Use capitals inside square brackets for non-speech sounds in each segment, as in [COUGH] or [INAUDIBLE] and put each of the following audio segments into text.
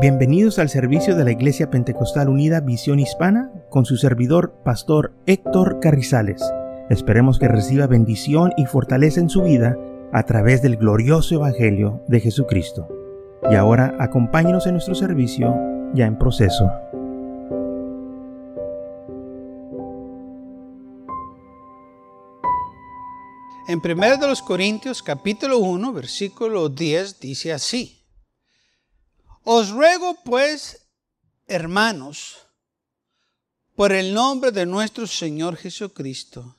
Bienvenidos al servicio de la Iglesia Pentecostal Unida Visión Hispana con su servidor, Pastor Héctor Carrizales. Esperemos que reciba bendición y fortaleza en su vida a través del glorioso Evangelio de Jesucristo. Y ahora acompáñenos en nuestro servicio ya en proceso. En 1 de los Corintios capítulo 1 versículo 10 dice así. Os ruego pues, hermanos, por el nombre de nuestro Señor Jesucristo,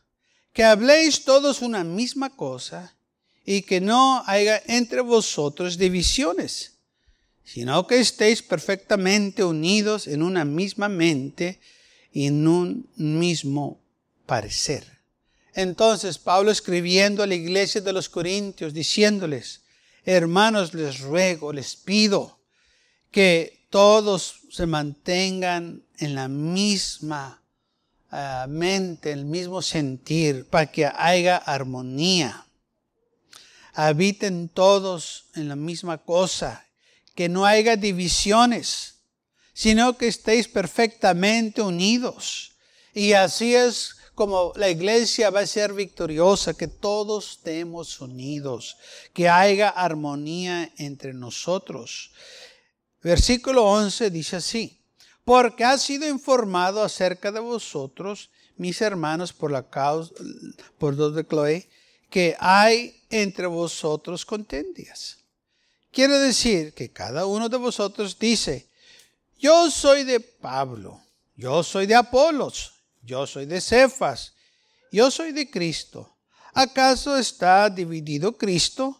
que habléis todos una misma cosa y que no haya entre vosotros divisiones, sino que estéis perfectamente unidos en una misma mente y en un mismo parecer. Entonces Pablo escribiendo a la iglesia de los Corintios, diciéndoles, hermanos, les ruego, les pido, que todos se mantengan en la misma uh, mente, el mismo sentir, para que haya armonía. Habiten todos en la misma cosa, que no haya divisiones, sino que estéis perfectamente unidos. Y así es como la iglesia va a ser victoriosa, que todos estemos unidos, que haya armonía entre nosotros. Versículo 11 dice así, porque ha sido informado acerca de vosotros, mis hermanos, por la causa, por dos de Chloe, que hay entre vosotros contendias. Quiere decir que cada uno de vosotros dice, yo soy de Pablo, yo soy de Apolos, yo soy de Cefas, yo soy de Cristo. ¿Acaso está dividido Cristo?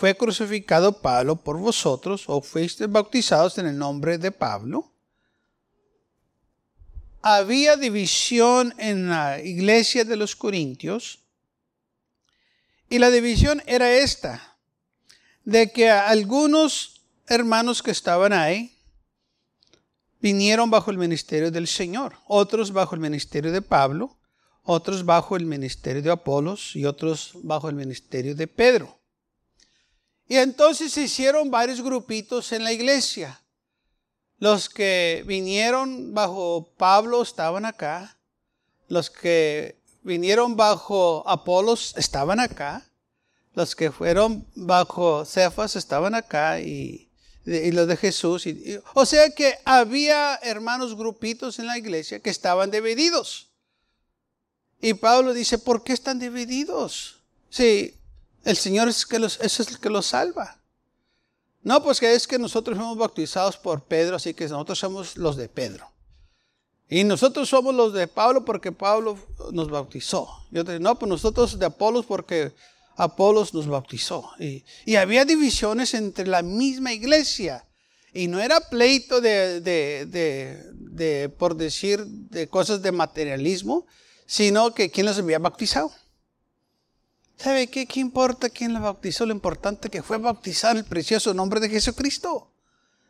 ¿Fue crucificado Pablo por vosotros o fuisteis bautizados en el nombre de Pablo? Había división en la iglesia de los Corintios y la división era esta, de que algunos hermanos que estaban ahí vinieron bajo el ministerio del Señor, otros bajo el ministerio de Pablo, otros bajo el ministerio de Apolos y otros bajo el ministerio de Pedro. Y entonces se hicieron varios grupitos en la iglesia. Los que vinieron bajo Pablo estaban acá. Los que vinieron bajo Apolos estaban acá. Los que fueron bajo Cefas estaban acá y, los de Jesús. o sea que había hermanos grupitos en la iglesia que estaban divididos. Y Pablo dice, ¿por qué están divididos? Sí, el Señor es, que los, es el que los salva. No, pues que es que nosotros fuimos bautizados por Pedro, así que nosotros somos los de Pedro. Y nosotros somos los de Pablo porque Pablo nos bautizó. Yo te no, pues nosotros de Apolos porque Apolos nos bautizó. Y, y, había divisiones entre la misma iglesia. Y no era pleito de, de, por decir, de cosas de materialismo, sino que quién los había bautizado. ¿Sabe qué? ¿Qué importa quién la bautizó? Lo importante que fue bautizar el precioso nombre de Jesucristo.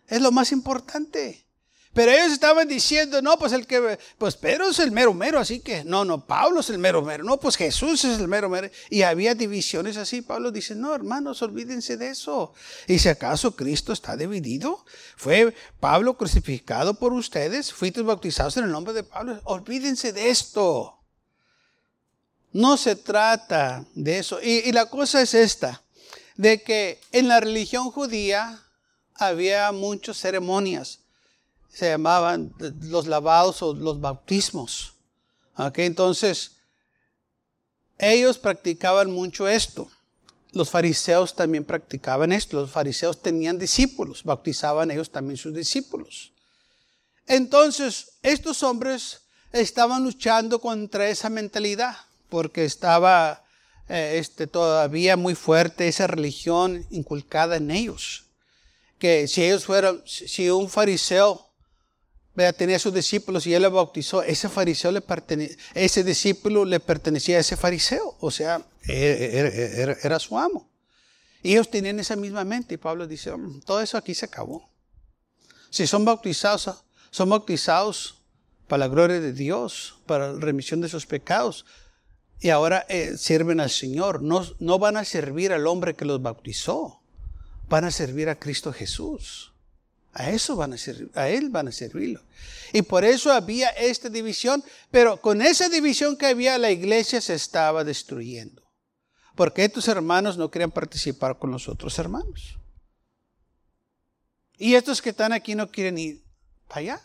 Es lo más importante. Pero ellos estaban diciendo, no, pues el que, pues Pedro es el mero mero, así que, no, no, Pablo es el mero mero, no, pues Jesús es el mero mero. Y había divisiones así. Pablo dice, no, hermanos, olvídense de eso. Y si acaso Cristo está dividido, fue Pablo crucificado por ustedes, fuiste bautizados en el nombre de Pablo, olvídense de esto. No se trata de eso. Y, la cosa es esta, de que en la religión judía había muchas ceremonias. Se llamaban los lavados o los bautismos. Entonces, ellos practicaban mucho esto. Los fariseos también practicaban esto. Los fariseos tenían discípulos, bautizaban ellos también sus discípulos. Entonces, estos hombres estaban luchando contra esa mentalidad porque estaba eh, este, todavía muy fuerte esa religión inculcada en ellos. Que si ellos fueran, si un fariseo tenía sus discípulos y él le bautizó, ese fariseo le ese discípulo le pertenecía a ese fariseo, o sea, era, era su amo. Y ellos tenían esa misma mente y Pablo dice, mm, todo eso aquí se acabó. Si son bautizados, son bautizados para la gloria de Dios, para la remisión de sus pecados y ahora eh, sirven al Señor. No, no van a servir al hombre que los bautizó, van a servir a Cristo Jesús. A eso van a servir, a él van a servirlo. Y por eso había esta división, pero con esa división que había la iglesia se estaba destruyendo. Porque estos hermanos no querían participar con los otros hermanos. Y estos que están aquí no quieren ir para allá.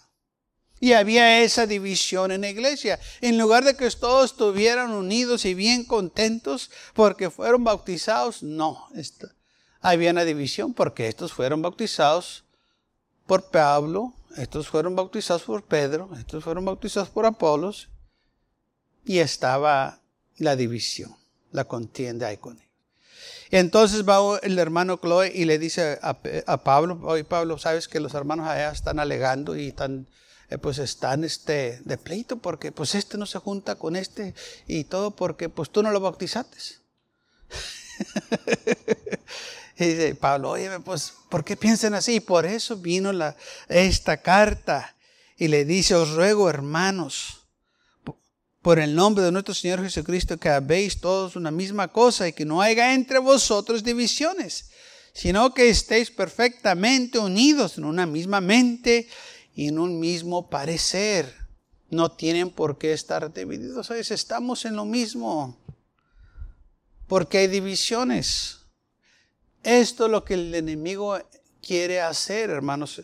Y había esa división en la iglesia. En lugar de que todos estuvieran unidos y bien contentos porque fueron bautizados, no. había una división porque estos fueron bautizados por Pablo, estos fueron bautizados por Pedro, estos fueron bautizados por Apolos. Y estaba la división, la contienda ahí con ellos. Entonces va el hermano Chloe y le dice a, a Pablo, oye Pablo, sabes que los hermanos allá están alegando y están eh, pues están este, de pleito porque pues este no se junta con este y todo porque pues tú no lo bautizaste. [LAUGHS] y dice Pablo, oye, pues ¿por qué piensan así? Por eso vino la, esta carta y le dice, os ruego hermanos, por el nombre de nuestro Señor Jesucristo, que habéis todos una misma cosa y que no haya entre vosotros divisiones, sino que estéis perfectamente unidos en una misma mente y en un mismo parecer. No tienen por qué estar divididos. Estamos en lo mismo. Porque hay divisiones. Esto es lo que el enemigo quiere hacer, hermanos.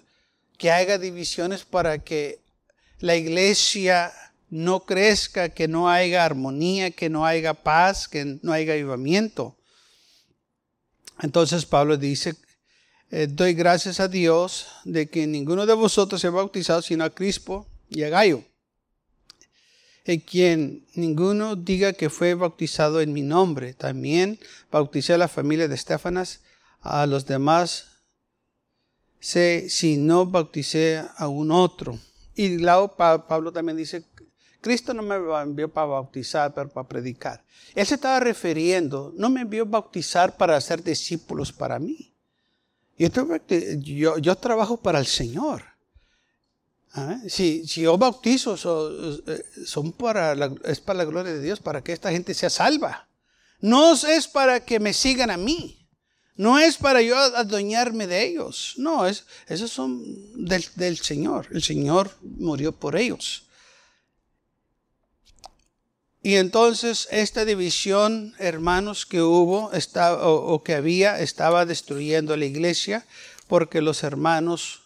Que haya divisiones para que la iglesia no crezca, que no haya armonía, que no haya paz, que no haya avivamiento. Entonces Pablo dice eh, doy gracias a Dios de que ninguno de vosotros se ha bautizado sino a Crispo y a Gallo. En quien ninguno diga que fue bautizado en mi nombre. También bauticé a la familia de Estefanas, a los demás sé si no bauticé a un otro. Y luego Pablo también dice, Cristo no me envió para bautizar, pero para predicar. Él se estaba refiriendo, no me envió bautizar para hacer discípulos para mí. Yo, yo, trabajo para el Señor. ¿Ah? Si, si, yo bautizo, eh, son, para es para la gloria de Dios, para que esta gente sea salva. No es para que me sigan a mí. No es para yo adueñarme de ellos. No, es, esos son del, del Señor. El Señor murió por ellos. Y entonces esta división, hermanos, que hubo o, que había, estaba destruyendo la iglesia porque los hermanos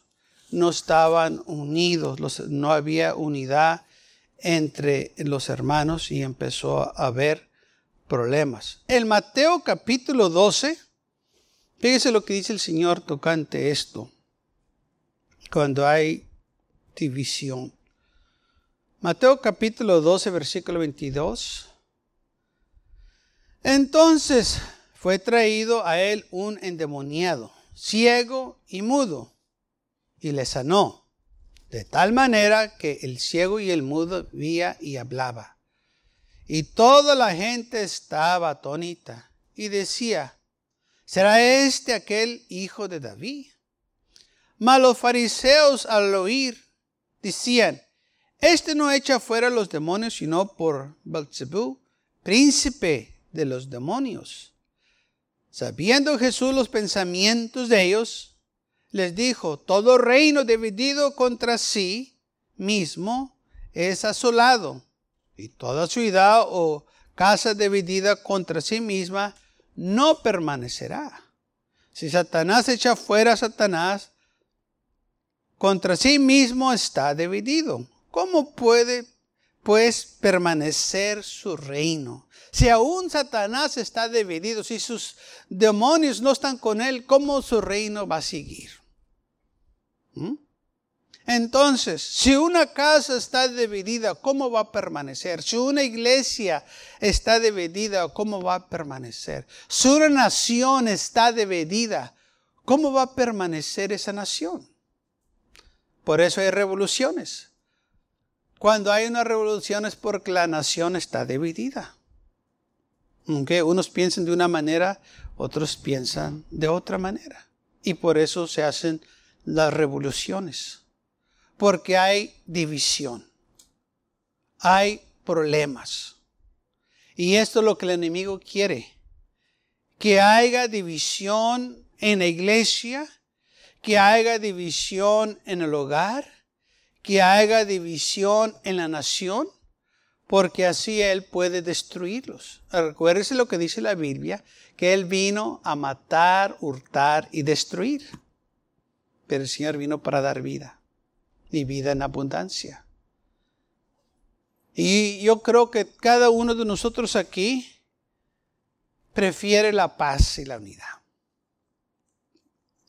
no estaban unidos, no había unidad entre los hermanos y empezó a haber problemas. En Mateo capítulo 12, fíjese lo que dice el Señor tocante esto, cuando hay división. Mateo capítulo 12, versículo 22. Entonces fue traído a él un endemoniado, ciego y mudo, y le sanó, de tal manera que el ciego y el mudo vía y hablaba. Y toda la gente estaba atónita y decía, ¿será este aquel hijo de David? Mas los fariseos al oír decían, este no echa fuera los demonios, sino por Belzebú, príncipe de los demonios. Sabiendo Jesús los pensamientos de ellos, les dijo, todo reino dividido contra sí mismo es asolado, y toda ciudad o casa dividida contra sí misma no permanecerá. Si Satanás echa fuera a Satanás, contra sí mismo está dividido. ¿Cómo puede pues permanecer su reino? Si aún Satanás está dividido, si sus demonios no están con él, ¿cómo su reino va a seguir? ¿Mm? Entonces, si una casa está dividida, ¿cómo va a permanecer? Si una iglesia está dividida, ¿cómo va a permanecer? Si una nación está dividida, ¿cómo va a permanecer esa nación? Por eso hay revoluciones. Cuando hay una revolución es porque la nación está dividida. Aunque Unos piensan de una manera, otros piensan de otra manera. Y por eso se hacen las revoluciones. Porque hay división. Hay problemas. Y esto es lo que el enemigo quiere. Que haya división en la iglesia que haya división en el hogar, que haya división en la nación, porque así Él puede destruirlos. Recuérdese lo que dice la Biblia, que Él vino a matar, hurtar y destruir. Pero el Señor vino para dar vida y vida en abundancia. Y yo creo que cada uno de nosotros aquí prefiere la paz y la unidad.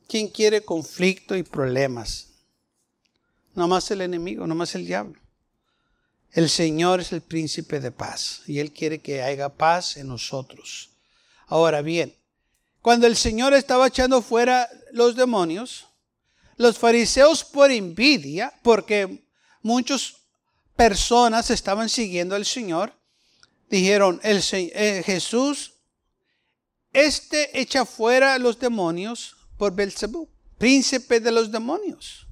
¿Quién quiere conflicto y problemas? Más el enemigo, más el diablo. El Señor es el príncipe de paz y Él quiere que haya paz en nosotros. Ahora bien, cuando el Señor estaba echando fuera los demonios, los fariseos por envidia, porque muchas personas estaban siguiendo al Señor, dijeron, el, eh, Jesús, este echa fuera los demonios por Belzebú, príncipe de los demonios.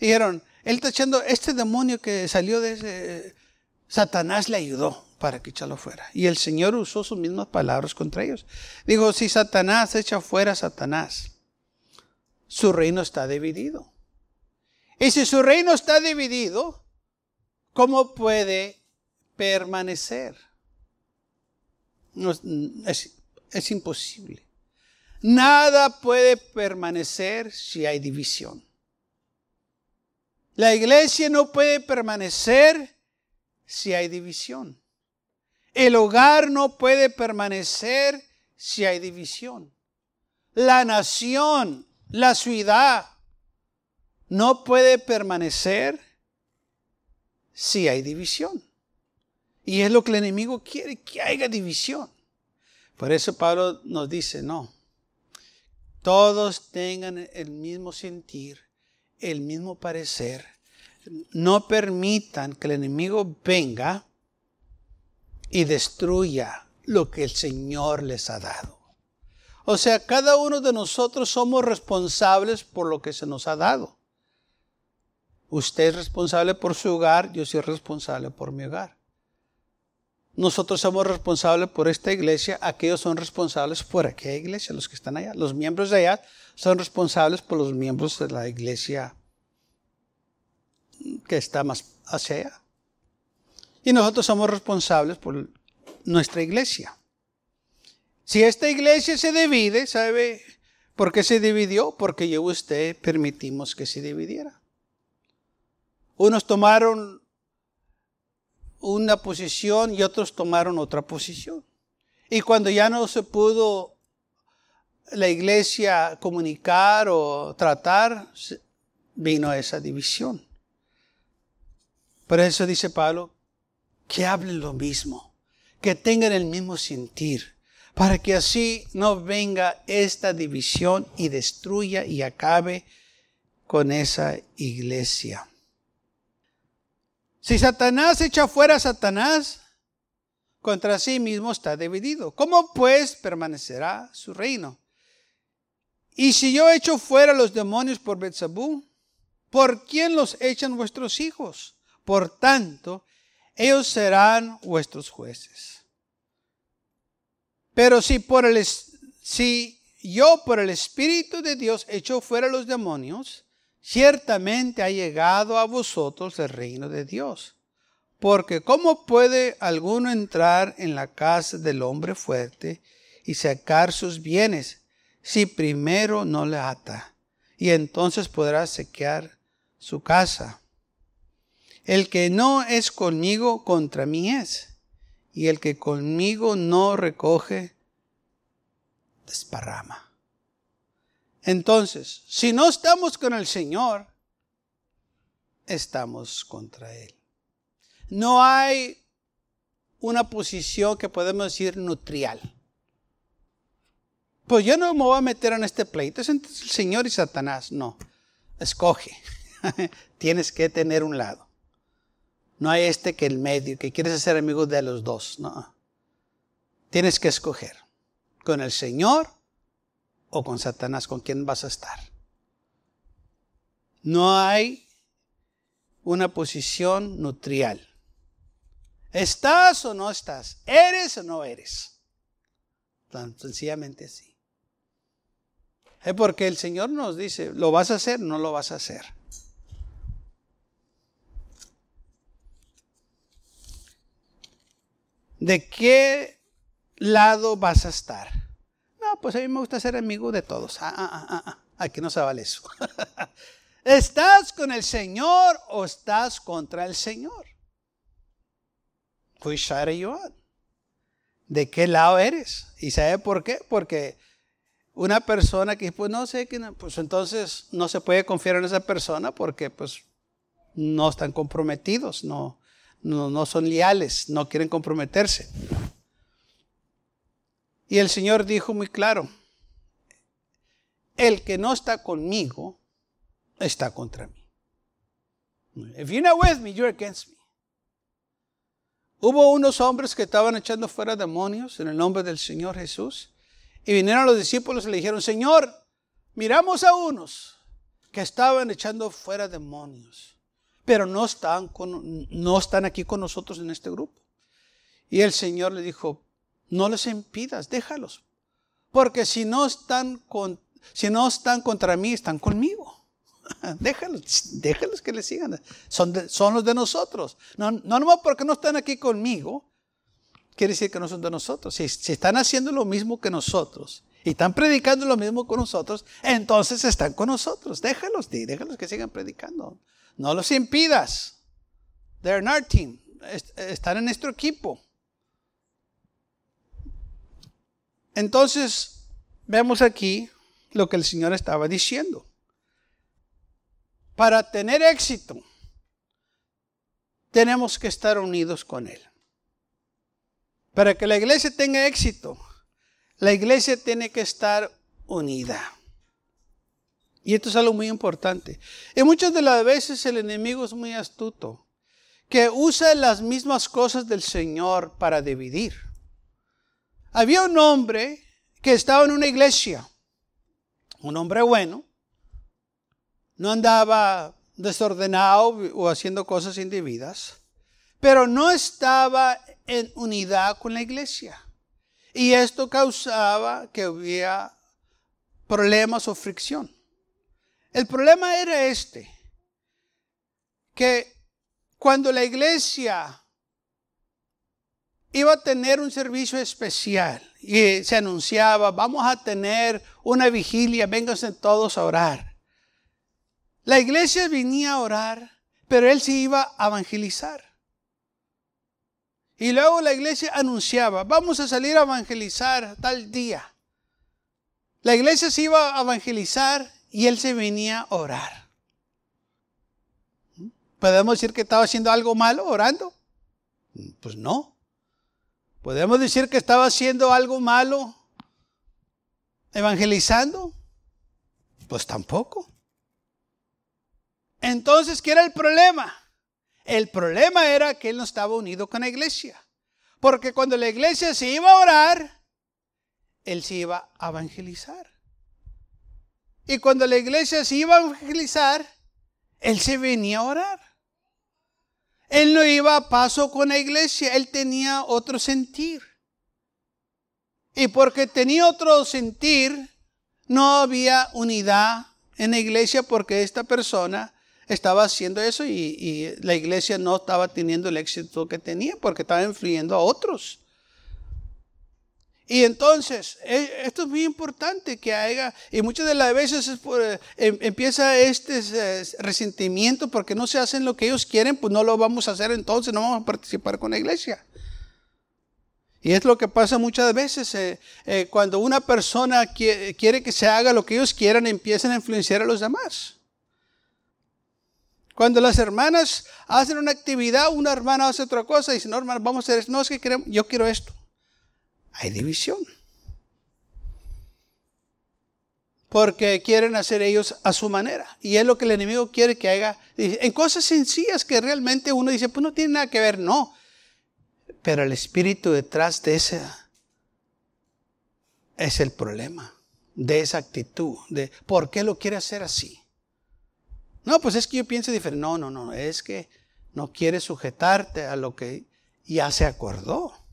Dijeron, él está echando, este demonio que salió de ese, Satanás le ayudó para que echarlo fuera. Y el Señor usó sus mismas palabras contra ellos. Dijo, si Satanás echa fuera a Satanás, su reino está dividido. Y si su reino está dividido, ¿cómo puede permanecer? es, es imposible. Nada puede permanecer si hay división. La iglesia no puede permanecer si hay división. El hogar no puede permanecer si hay división. La nación, la ciudad, no puede permanecer si hay división. Y es lo que el enemigo quiere, que haya división. Por eso Pablo nos dice, no, todos tengan el mismo sentir, el mismo parecer. No permitan que el enemigo venga y destruya lo que el Señor les ha dado. O sea, cada uno de nosotros somos responsables por lo que se nos ha dado. Usted es responsable por su hogar, yo soy responsable por mi hogar. Nosotros somos responsables por esta iglesia, aquellos son responsables por aquella iglesia, los que están allá. Los miembros de allá son responsables por los miembros de la iglesia que está más hacia allá. Y nosotros somos responsables por nuestra iglesia. Si esta iglesia se divide, ¿sabe por qué se dividió? Porque yo usted permitimos que se dividiera. Unos tomaron una posición y otros tomaron otra posición. Y cuando ya no se pudo la iglesia comunicar o tratar, vino esa división. Por eso dice Pablo, que hablen lo mismo, que tengan el mismo sentir, para que así no venga esta división y destruya y acabe con esa iglesia. Si Satanás echa fuera a Satanás, contra sí mismo está dividido. ¿Cómo pues permanecerá su reino? Y si yo echo fuera los demonios por Betzabú, ¿por quién los echan vuestros hijos? Por tanto, ellos serán vuestros jueces. Pero si por el si yo por el espíritu de Dios echo fuera los demonios, ciertamente ha llegado a vosotros el reino de Dios. Porque ¿cómo puede alguno entrar en la casa del hombre fuerte y sacar sus bienes si primero no le ata? Y entonces podrá sequear su casa. El que no es conmigo contra mí es, y el que conmigo no recoge, desparrama. Entonces, si no estamos con el Señor, estamos contra Él. No hay una posición que podemos decir neutral. Pues yo no me voy a meter en este pleito, es entre el Señor y Satanás. No, escoge. [LAUGHS] Tienes que tener un lado. No hay este que el medio, que quieres ser amigo de los dos. No. Tienes que escoger. Con el Señor o con Satanás, ¿con quién vas a estar? No hay una posición nutrial. ¿Estás o no estás? ¿Eres o no eres? Tan sencillamente así. Es porque el Señor nos dice, ¿lo vas a hacer? No lo vas a hacer. ¿De qué lado vas a estar? No, pues a mí me gusta ser amigo de todos. Ah, ah, ah, ah, ah. Aquí no se vale eso. [LAUGHS] ¿Estás con el Señor o estás contra el Señor? On? ¿De qué lado eres? ¿Y sabe por qué? Porque una persona que pues no sé, pues entonces no se puede confiar en esa persona porque pues no están comprometidos, no, no, no son leales, no quieren comprometerse. Y el Señor dijo muy claro, el que no está conmigo está contra mí. If you're not with me, you're against me. Hubo unos hombres que estaban echando fuera demonios en el nombre del Señor Jesús. Y vinieron los discípulos y le dijeron, Señor, miramos a unos que estaban echando fuera demonios, pero no están, no están aquí con nosotros en este grupo. Y el Señor le dijo, no les impidas, déjalos, porque si no están, si no están contra mí, están conmigo. [LAUGHS] déjalos, déjalos que le sigan. Son, son los de nosotros. No, no nomás porque no están aquí conmigo, quiere decir que no son de nosotros. Si, si están haciendo lo mismo que nosotros y están predicando lo mismo con nosotros, entonces están con nosotros. Déjalos, déjalos que sigan predicando. No los impidas. They're in our team. Están en nuestro equipo. Entonces, vemos aquí lo que el Señor estaba diciendo. Para tener éxito, tenemos que estar unidos con Él. Para que la iglesia tenga éxito, la iglesia tiene que estar unida. Y esto es algo muy importante. Y muchas de las veces el enemigo es muy astuto, que usa las mismas cosas del Señor para dividir. Había un hombre que estaba en una iglesia, un hombre bueno, no andaba desordenado o haciendo cosas indebidas, pero no estaba en unidad con la iglesia. Y esto causaba que hubiera problemas o fricción. El problema era este, que cuando la iglesia iba a tener un servicio especial y se anunciaba, vamos a tener una vigilia, vénganse todos a orar. La iglesia venía a orar, pero él se iba a evangelizar. Y luego la iglesia anunciaba, vamos a salir a evangelizar tal día. La iglesia se iba a evangelizar y él se venía a orar. ¿Podemos decir que estaba haciendo algo malo orando? Pues no. ¿Podemos decir que estaba haciendo algo malo evangelizando? Pues tampoco. Entonces, ¿qué era el problema? El problema era que él no estaba unido con la iglesia. Porque cuando la iglesia se iba a orar, él se iba a evangelizar. Y cuando la iglesia se iba a evangelizar, él se venía a orar. Él no iba a paso con la iglesia, él tenía otro sentir. Y porque tenía otro sentir, no había unidad en la iglesia porque esta persona estaba haciendo eso y, la iglesia no estaba teniendo el éxito que tenía porque estaba influyendo a otros. Y entonces, e, esto es muy importante que haya, y muchas de las veces em, empieza este resentimiento porque no se hacen lo que ellos quieren, pues no lo vamos a hacer entonces, no vamos a participar con la iglesia. Y es lo que pasa muchas veces eh, eh, cuando una persona quiere que se haga lo que ellos quieran, empiezan a influenciar a los demás. Cuando las hermanas hacen una actividad, una hermana hace otra cosa y dice, no, hermano, vamos a hacer esto. No, es que queremos, yo quiero esto. Hay división. Porque quieren hacer ellos a su manera. Y es lo que el enemigo quiere que haga. En cosas sencillas que realmente uno dice, pues no tiene nada que ver. No. Pero el espíritu detrás de ese es el problema. De esa actitud. De por qué lo quiere hacer así. No, pues es que yo pienso diferente. No, no, no, es que no quiere sujetarte a lo que ya se acordó.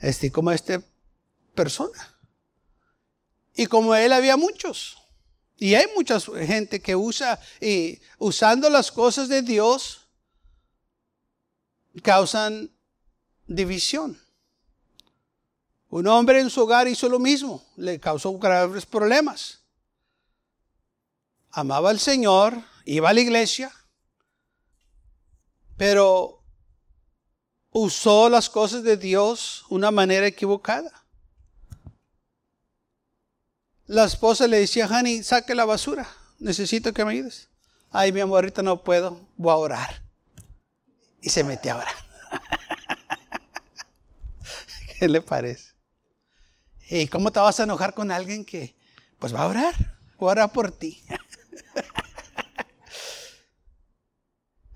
Este, como esta persona. Y como él había muchos. Y hay mucha gente que usa, y usando las cosas de Dios, causan división. Un hombre en su hogar hizo lo mismo, le causó graves problemas. Amaba al Señor, iba a la iglesia, pero usó las cosas de Dios una manera equivocada. La esposa le decía, Honey, saque la basura, necesito que me ayudes. Ay, mi amor, no puedo, voy a orar. Y se metió a orar. [LAUGHS] ¿Qué le parece? ¿Y cómo te vas a enojar con alguien que, pues va a orar, va a orar por ti? [LAUGHS]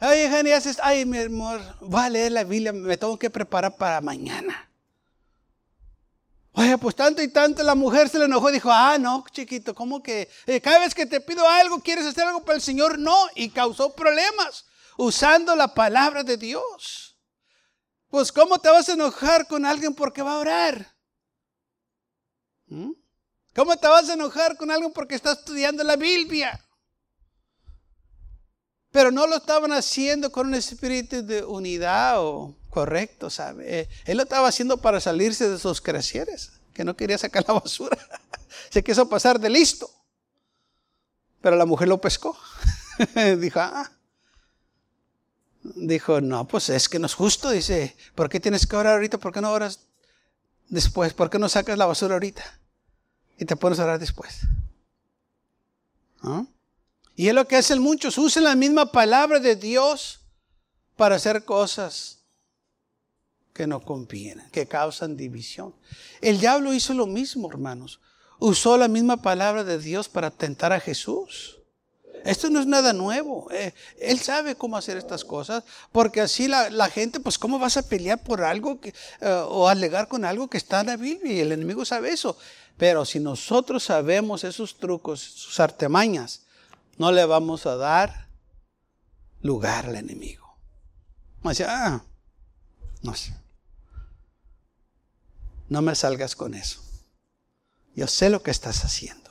Ay, Honey, haces, ay, mi amor, voy a leer la Biblia, me tengo que preparar para mañana. Oye, pues tanto y tanto la mujer se le enojó y dijo, ah, no, chiquito, ¿cómo que eh, cada vez que te pido algo, quieres hacer algo para el Señor? No, y causó problemas usando la palabra de Dios. Pues ¿cómo te vas a enojar con alguien porque va a orar? ¿Mm? ¿Cómo te vas a enojar con alguien porque está estudiando la Biblia? Pero no lo estaban haciendo con un espíritu de unidad o correcto, ¿sabe? Eh, él lo estaba haciendo para salirse de sus creceres, que no quería sacar la basura. [LAUGHS] Se quiso pasar de listo. Pero la mujer lo pescó. [LAUGHS] Dijo, ah. Dijo, no, pues es que no es justo. Dice, ¿por qué tienes que orar ahorita? ¿Por qué no oras después? ¿Por qué no sacas la basura ahorita? Y te pones a orar después. ¿Ah? Y es lo que hacen muchos. Usan la misma palabra de Dios para hacer cosas que no convienen, que causan división. El diablo hizo lo mismo, hermanos. Usó la misma palabra de Dios para tentar a Jesús. Esto no es nada nuevo. Eh, él sabe cómo hacer estas cosas, porque así la, gente, pues, ¿cómo vas a pelear por algo eh, o alegar con algo que está en la Biblia? Y el enemigo sabe eso. Pero si nosotros sabemos esos trucos, sus artemañas, no le vamos a dar lugar al enemigo. ah, no sé. No me salgas con eso. Yo sé lo que estás haciendo.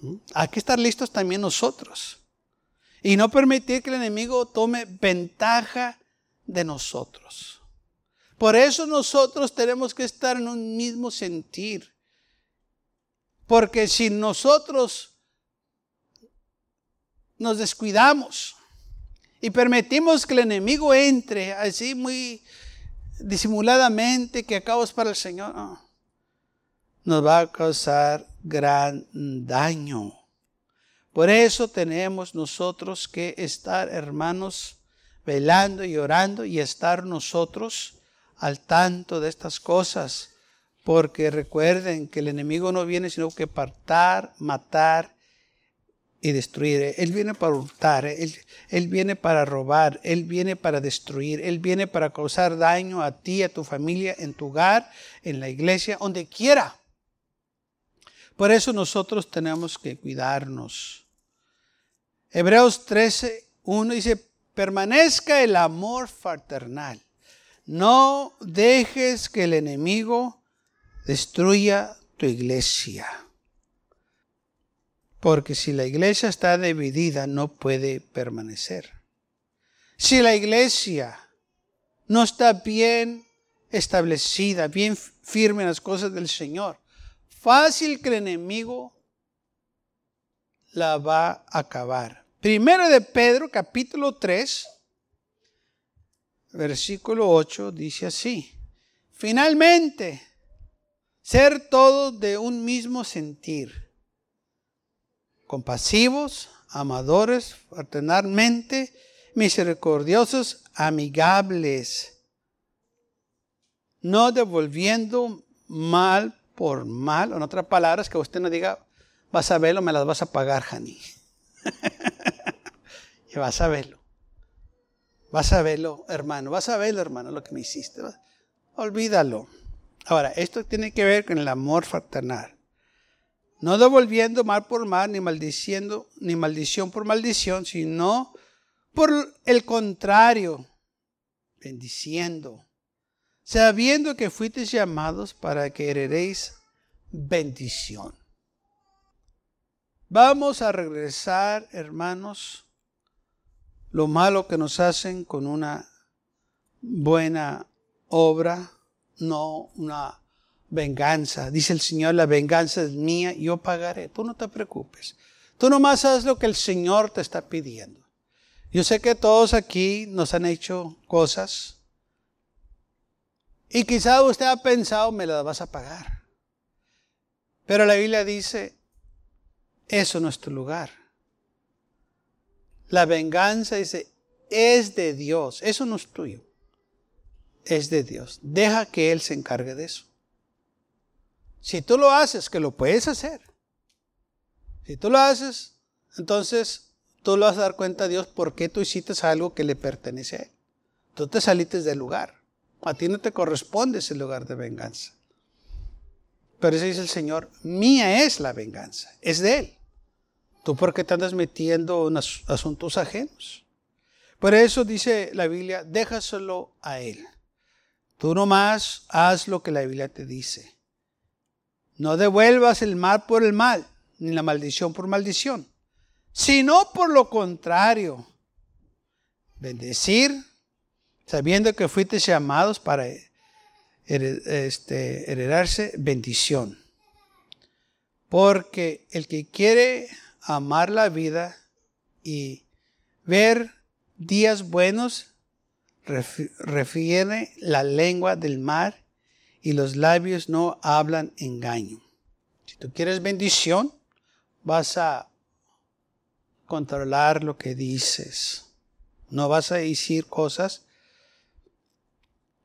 ¿Mm? Hay que estar listos también nosotros. Y no permitir que el enemigo tome ventaja de nosotros. Por eso nosotros tenemos que estar en un mismo sentir. Porque si nosotros nos descuidamos, y permitimos que el enemigo entre así muy disimuladamente, que acabas para el Señor, nos va a causar gran daño. Por eso tenemos nosotros que estar, hermanos, velando y orando y estar nosotros al tanto de estas cosas. Porque recuerden que el enemigo no viene sino que partar, matar y destruir. Él viene para hurtar, él, él, viene para robar, Él viene para destruir, Él viene para causar daño a ti, a tu familia, en tu hogar, en la iglesia, donde quiera. Por eso nosotros tenemos que cuidarnos. Hebreos 13, 1 dice, permanezca el amor fraternal. No dejes que el enemigo destruya tu iglesia. Porque si la iglesia está dividida, no puede permanecer. Si la iglesia no está bien establecida, bien firme en las cosas del Señor, fácil que el enemigo la va a acabar. Primero de Pedro, capítulo 3, versículo 8, dice así. Finalmente, ser todos de un mismo sentir compasivos, amadores, fraternalmente, misericordiosos, amigables, no devolviendo mal por mal, en otras palabras, que usted no diga, vas a verlo, me las vas a pagar, Jani. [LAUGHS] y vas a verlo. Vas a verlo, hermano, vas a verlo, hermano, lo que me hiciste. Olvídalo. Ahora, esto tiene que ver con el amor fraternal no devolviendo mal por mal, ni maldiciendo, ni maldición por maldición, sino por el contrario, bendiciendo, sabiendo que fuisteis llamados para que heredéis bendición. Vamos a regresar, hermanos, lo malo que nos hacen con una buena obra, no una venganza. Dice el Señor, la venganza es mía, yo pagaré. Tú no te preocupes. Tú nomás haz lo que el Señor te está pidiendo. Yo sé que todos aquí nos han hecho cosas y quizá usted ha pensado, me las vas a pagar. Pero la Biblia dice, eso no es tu lugar. La venganza dice, es de Dios, eso no es tuyo, es de Dios. Deja que Él se encargue de eso. Si tú lo haces, que lo puedes hacer. Si tú lo haces, entonces tú lo vas a dar cuenta a Dios por qué tú hiciste algo que le pertenece a Él. Tú te saliste del lugar. A ti no te corresponde ese lugar de venganza. Pero eso dice el Señor, mía es la venganza, es de Él. ¿Tú por qué te andas metiendo en asuntos ajenos? Por eso dice la Biblia, déjaselo a Él. Tú nomás haz lo que la Biblia te dice. No devuelvas el mal por el mal, ni la maldición por maldición, sino por lo contrario, bendecir, sabiendo que fuiste llamados para este, heredarse bendición. Porque el que quiere amar la vida y ver días buenos, refiere la lengua del mar y los labios no hablan engaño. Si tú quieres bendición, vas a controlar lo que dices. No vas a decir cosas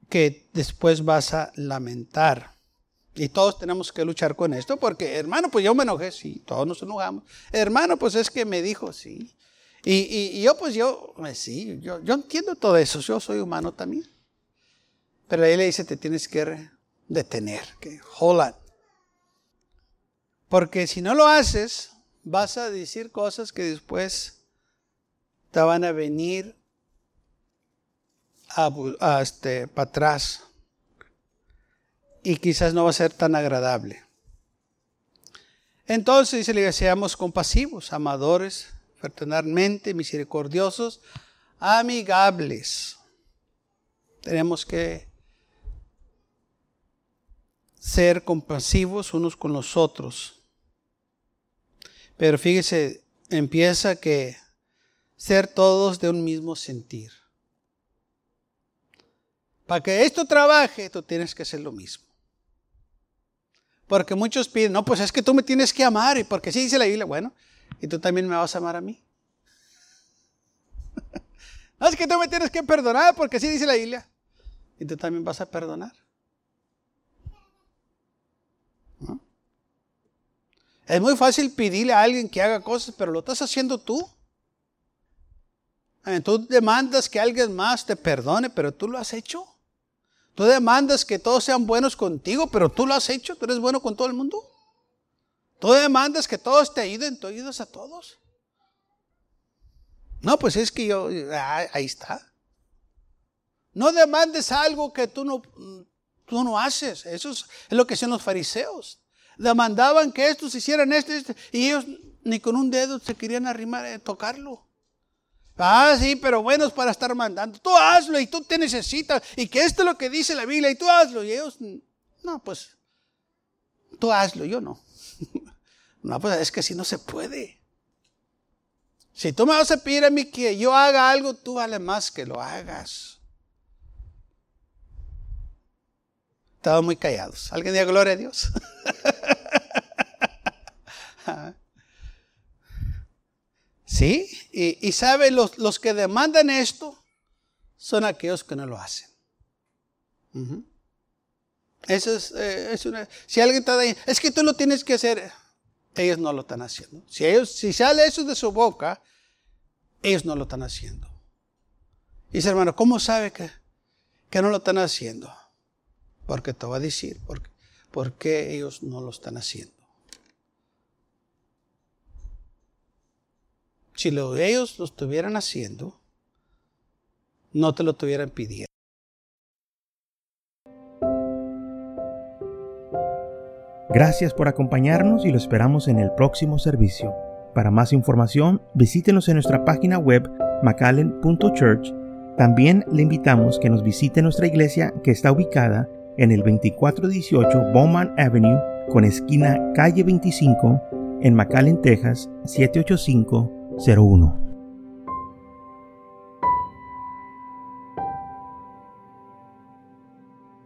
que después vas a lamentar. Y todos tenemos que luchar con esto porque, hermano, pues yo me enojé, sí, todos nos enojamos. Hermano, pues es que me dijo, sí. Y, yo, pues yo, pues sí, yo, yo entiendo todo eso, yo soy humano también. Pero ahí le dice, te tienes que detener, que hold Porque si no lo haces, vas a decir cosas que después te van a venir a, este, para atrás y quizás no va a ser tan agradable. Entonces dice que seamos compasivos, amadores, fraternalmente misericordiosos, amigables. Tenemos que ser compasivos unos con los otros. Pero fíjese, empieza que ser todos de un mismo sentir. Para que esto trabaje, tú tienes que hacer lo mismo. Porque muchos piden, no, pues es que tú me tienes que amar, y porque sí dice la Biblia, bueno, y tú también me vas a amar a mí. [LAUGHS] no es que tú me tienes que perdonar, porque sí dice la Biblia, y tú también vas a perdonar. Es muy fácil pedirle a alguien que haga cosas, pero lo estás haciendo tú. Tú demandas que alguien más te perdone, pero tú lo has hecho. Tú demandas que todos sean buenos contigo, pero tú lo has hecho, tú eres bueno con todo el mundo. Tú demandas que todos te ayuden, tú ayudas a todos. No, pues es que yo, ah, ahí está. No demandes algo que tú no, tú no haces. Eso es, lo que hacían los fariseos. Demandaban que estos hicieran esto, esto, y ellos ni con un dedo se querían arrimar a tocarlo. Ah, sí, pero bueno es para estar mandando. Tú hazlo y tú te necesitas. Y que esto es lo que dice la Biblia y tú hazlo. Y ellos, no, pues, tú hazlo, yo no. [LAUGHS] No, pues es que si no se puede. Si tú me vas a pedir a mí que yo haga algo, tú vale más que lo hagas. Estaban muy callados. ¿Alguien diga gloria a Dios? [LAUGHS] ¿Sí? Y, sabe, los, los, que demandan esto son aquellos que no lo hacen. Eso es, eh, es, una, si alguien está ahí, es que tú lo tienes que hacer, ellos no lo están haciendo. Si, ellos, si sale eso de su boca, ellos no lo están haciendo. Y dice, hermano, ¿cómo sabe que, que no lo están haciendo? Porque te va a decir, porque, ¿por qué ellos no lo están haciendo? Si lo, ellos lo estuvieran haciendo, no te lo estuvieran pidiendo. Gracias por acompañarnos y lo esperamos en el próximo servicio. Para más información, visítenos en nuestra página web macallen.church. También le invitamos que nos visite nuestra iglesia que está ubicada en el 2418 Bowman Avenue con esquina calle 25 en McAllen, Texas 78501.